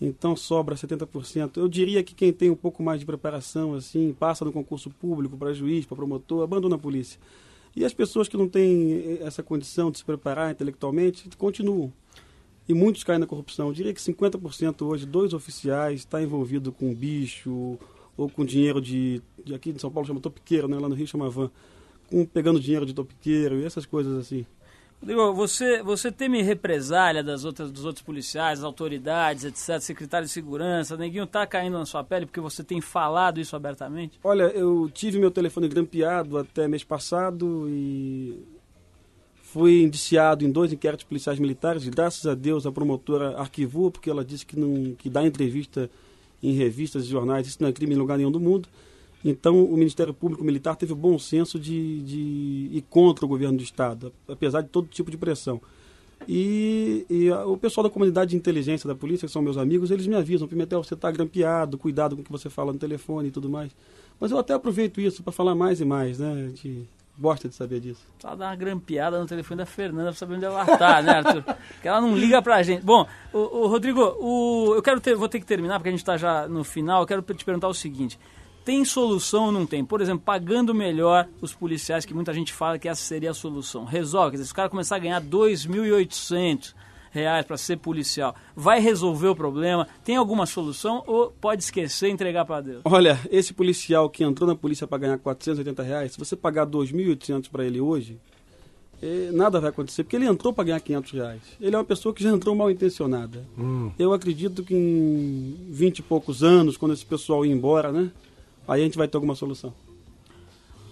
Então sobra 70%. Eu diria que quem tem um pouco mais de preparação, assim, passa no concurso público para juiz, para promotor, abandona a polícia. E as pessoas que não têm essa condição de se preparar intelectualmente continuam. E muitos caem na corrupção. Eu diria que 50% hoje, dois oficiais, está envolvido com bicho ou com dinheiro de, de. Aqui em São Paulo chama topiqueiro, né? lá no Rio chama van. Com, pegando dinheiro de topiqueiro e essas coisas assim. Rodrigo, você, você teme represália das outras, dos outros policiais, autoridades, etc., secretário de segurança, neguinho tá caindo na sua pele porque você tem falado isso abertamente? Olha, eu tive meu telefone grampeado até mês passado e fui indiciado em dois inquéritos policiais militares. Graças a Deus a promotora arquivou porque ela disse que não que dá entrevista em revistas e jornais isso não é crime em lugar nenhum do mundo. Então o Ministério Público Militar teve o bom senso de, de ir contra o governo do Estado, apesar de todo tipo de pressão. E, e a- o pessoal da comunidade de inteligência da polícia, que são meus amigos, eles me avisam, Pimentel, você está grampeado, cuidado com o que você fala no telefone e tudo mais. Mas eu até aproveito isso para falar mais e mais, né? A gente gosta de saber disso. Só dar uma grampeada no telefone da Fernanda pra saber onde ela tá, né, Arthur? [laughs] Porque ela não liga pra gente. Bom, o, o Rodrigo, o, eu quero ter, vou ter que terminar porque a gente tá já no final. Eu quero te perguntar o seguinte: tem solução ou não tem? Por exemplo, pagando melhor os policiais, que muita gente fala que essa seria a solução. Resolve, quer dizer, se o cara começar a ganhar 2.800 reais para ser policial, vai resolver o problema? Tem alguma solução ou pode esquecer e entregar para Deus? Olha, esse policial que entrou na polícia para ganhar 480 reais, se você pagar 2.800 para ele hoje, eh, nada vai acontecer, porque ele entrou para ganhar 500 reais. Ele é uma pessoa que já entrou mal intencionada. Eu acredito que em 20 e poucos anos, quando esse pessoal ir embora, né? Aí a gente vai ter alguma solução.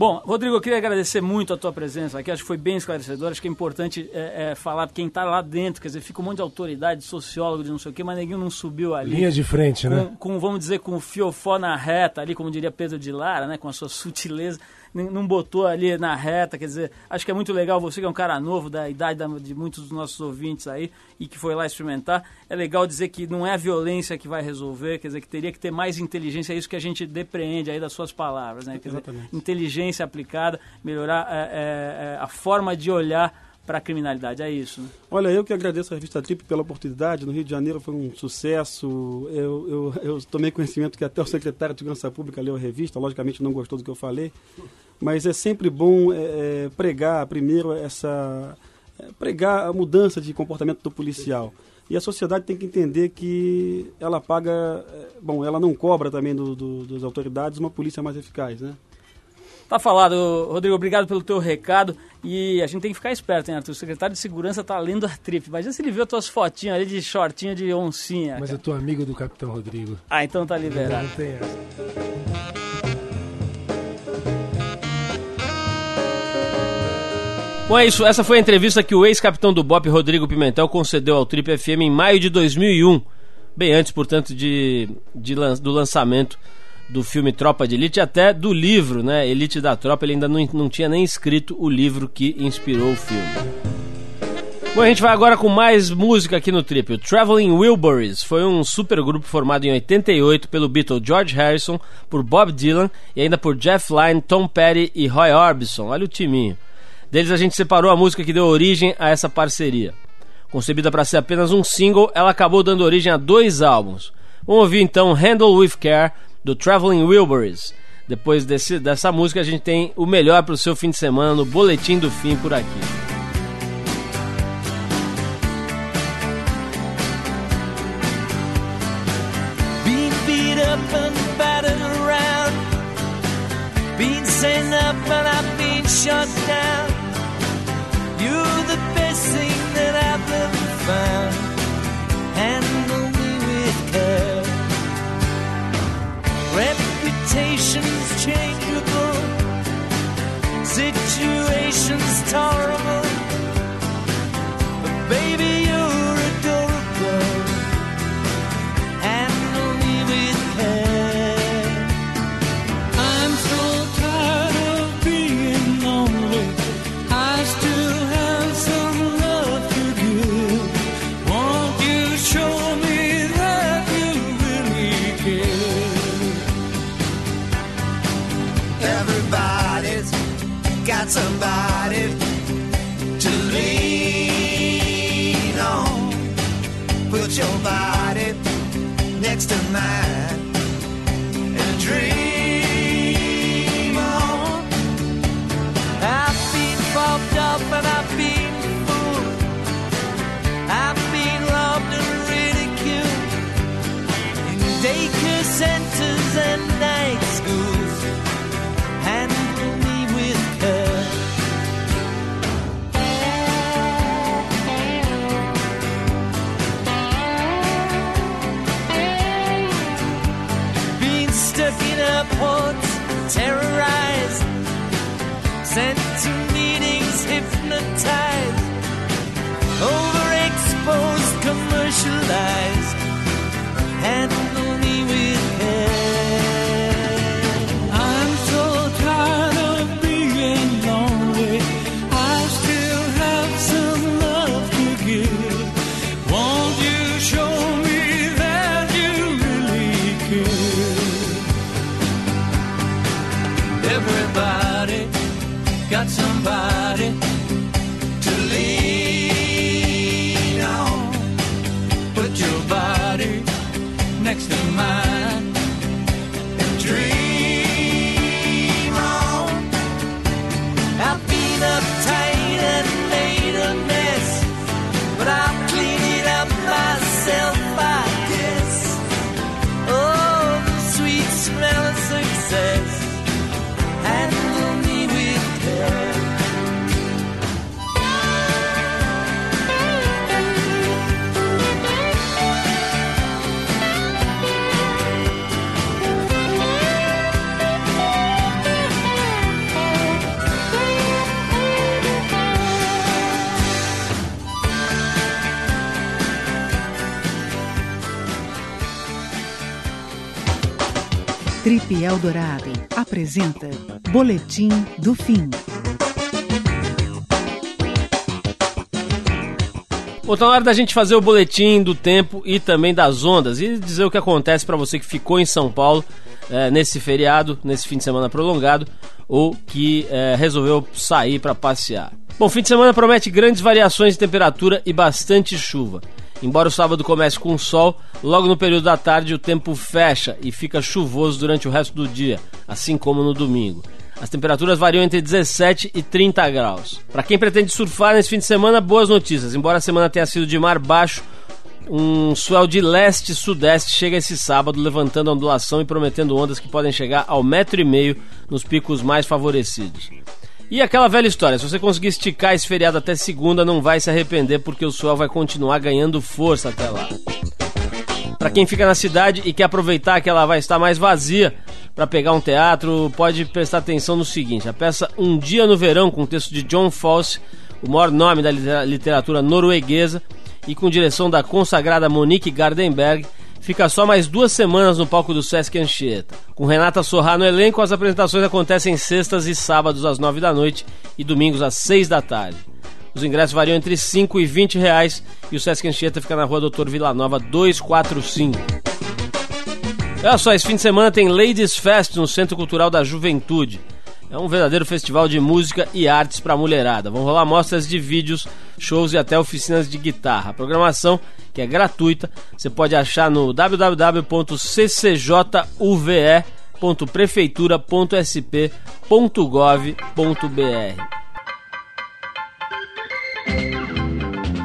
Bom, Rodrigo, eu queria agradecer muito a tua presença aqui, acho que foi bem esclarecedor, acho que é importante é, é, falar quem está lá dentro, quer dizer, fica um monte de autoridade, sociólogo, de não sei o quê, mas ninguém não subiu ali. Linha de frente, né? Com, com, vamos dizer, com o fiofó na reta ali, como diria Pedro de Lara, né, com a sua sutileza, não botou ali na reta, quer dizer, acho que é muito legal, você que é um cara novo, da idade da- de muitos dos nossos ouvintes aí, e que foi lá experimentar, é legal dizer que não é a violência que vai resolver, quer dizer, que teria que ter mais inteligência, é isso que a gente depreende aí das suas palavras, né, quer dizer, inteligência aplicada, melhorar é, é, é, a forma de olhar para a criminalidade, é isso, né? Olha, eu que agradeço a revista Trip pela oportunidade. No Rio de Janeiro foi um sucesso. Eu, eu, eu tomei conhecimento que até o secretário de Segurança Pública leu a revista. Logicamente não gostou do que eu falei. Mas é sempre bom é, é, pregar, primeiro, essa. é, pregar a mudança de comportamento do policial. E a sociedade tem que entender que ela paga. é, Bom, ela não cobra também do, do, das autoridades uma polícia mais eficaz, né? Tá falado, Rodrigo, obrigado pelo teu recado. E a gente tem que ficar esperto, hein, Arthur? O secretário de segurança tá lendo a trip. Imagina se ele viu as tuas fotinhas ali de shortinho de oncinha. Mas cara. eu tô amigo do Capitão Rodrigo. Ah, então tá liberado. Não tem essa. Bom, é isso. Essa foi a entrevista que o ex-capitão do BOP, Rodrigo Pimentel, concedeu ao Trip FM em maio de 2001. Bem antes, portanto, de, de lan- do lançamento do filme Tropa de Elite, até do livro, né? Elite da Tropa. Ele ainda não, não tinha nem escrito o livro que inspirou o filme. Bom, a gente vai agora com mais música aqui no Trip. O Traveling Wilburys foi um supergrupo formado em 88 pelo Beatle George Harrison, por Bob Dylan e ainda por Jeff Lynne, Tom Petty e Roy Orbison. Olha o timinho. Deles a gente separou a música que deu origem a essa parceria. Concebida para ser apenas um single, ela acabou dando origem a dois álbuns. Vamos ouvir então Handle With Care, do Traveling Wilburys. Depois desse, dessa música a gente tem o melhor para o seu fim de semana no Boletim do Fim por aqui. Reputation's changeable. Situation situation's tolerable. Trip Eldorado apresenta Boletim do Fim. Bom, tá na hora da gente fazer o boletim do tempo e também das ondas e dizer o que acontece para você que ficou em São Paulo eh, nesse feriado, nesse fim de semana prolongado ou que eh, resolveu sair para passear. Bom, fim de semana promete grandes variações de temperatura e bastante chuva. Embora o sábado comece com sol, logo no período da tarde o tempo fecha e fica chuvoso durante o resto do dia, assim como no domingo. As temperaturas variam entre 17 e 30 graus. Para quem pretende surfar nesse fim de semana, boas notícias. Embora a semana tenha sido de mar baixo, um swell de leste-sudeste chega esse sábado, levantando a ondulação e prometendo ondas que podem chegar ao metro e meio nos picos mais favorecidos. E aquela velha história, se você conseguir esticar esse feriado até segunda, não vai se arrepender porque o swell vai continuar ganhando força até lá. Para quem fica na cidade e quer aproveitar que ela vai estar mais vazia para pegar um teatro, pode prestar atenção no seguinte: a peça Um Dia no Verão, com o texto de John Fosse, o maior nome da litera- literatura norueguesa, e com direção da consagrada Monique Gardenberg, fica só mais duas semanas no palco do Sesc Anchieta. Com Renata Sorrá no elenco, as apresentações acontecem sextas e sábados às nove da noite e domingos às seis da tarde. Os ingressos variam entre 5 e 20 reais e o Sesc Anchieta fica na rua Doutor Vila Nova 245. Olha só, esse fim de semana tem Ladies Fest no Centro Cultural da Juventude. É um verdadeiro festival de música e artes para mulherada. Vão rolar mostras de vídeos, shows e até oficinas de guitarra. A programação, que é gratuita, você pode achar no www.ccjuve.prefeitura.sp.gov.br.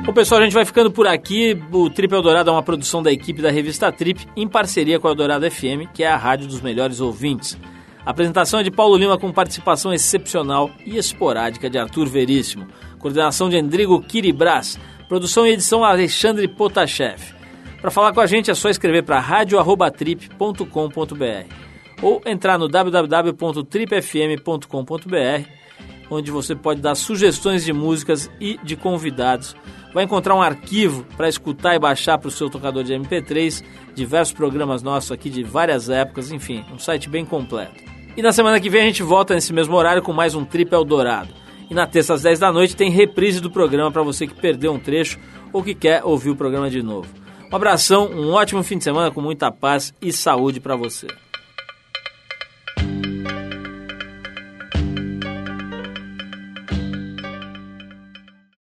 Bom, pessoal, a gente vai ficando por aqui. O Trip Eldorado é uma produção da equipe da revista Trip, em parceria com a Eldorado FM, que é a rádio dos melhores ouvintes. Apresentação é de Paulo Lima com participação excepcional e esporádica de Arthur Veríssimo. Coordenação de Endrigo Kiribras. Produção e edição Alexandre Potashev. Para falar com a gente é só escrever para radio@trip.com.br ou entrar no www.tripfm.com.br onde você pode dar sugestões de músicas e de convidados. Vai encontrar um arquivo para escutar e baixar para o seu tocador de MP3, diversos programas nossos aqui de várias épocas, enfim, um site bem completo. E na semana que vem a gente volta nesse mesmo horário com mais um Trip Eldorado. E na terça às 10 da noite tem reprise do programa para você que perdeu um trecho ou que quer ouvir o programa de novo. Um abração, um ótimo fim de semana com muita paz e saúde para você.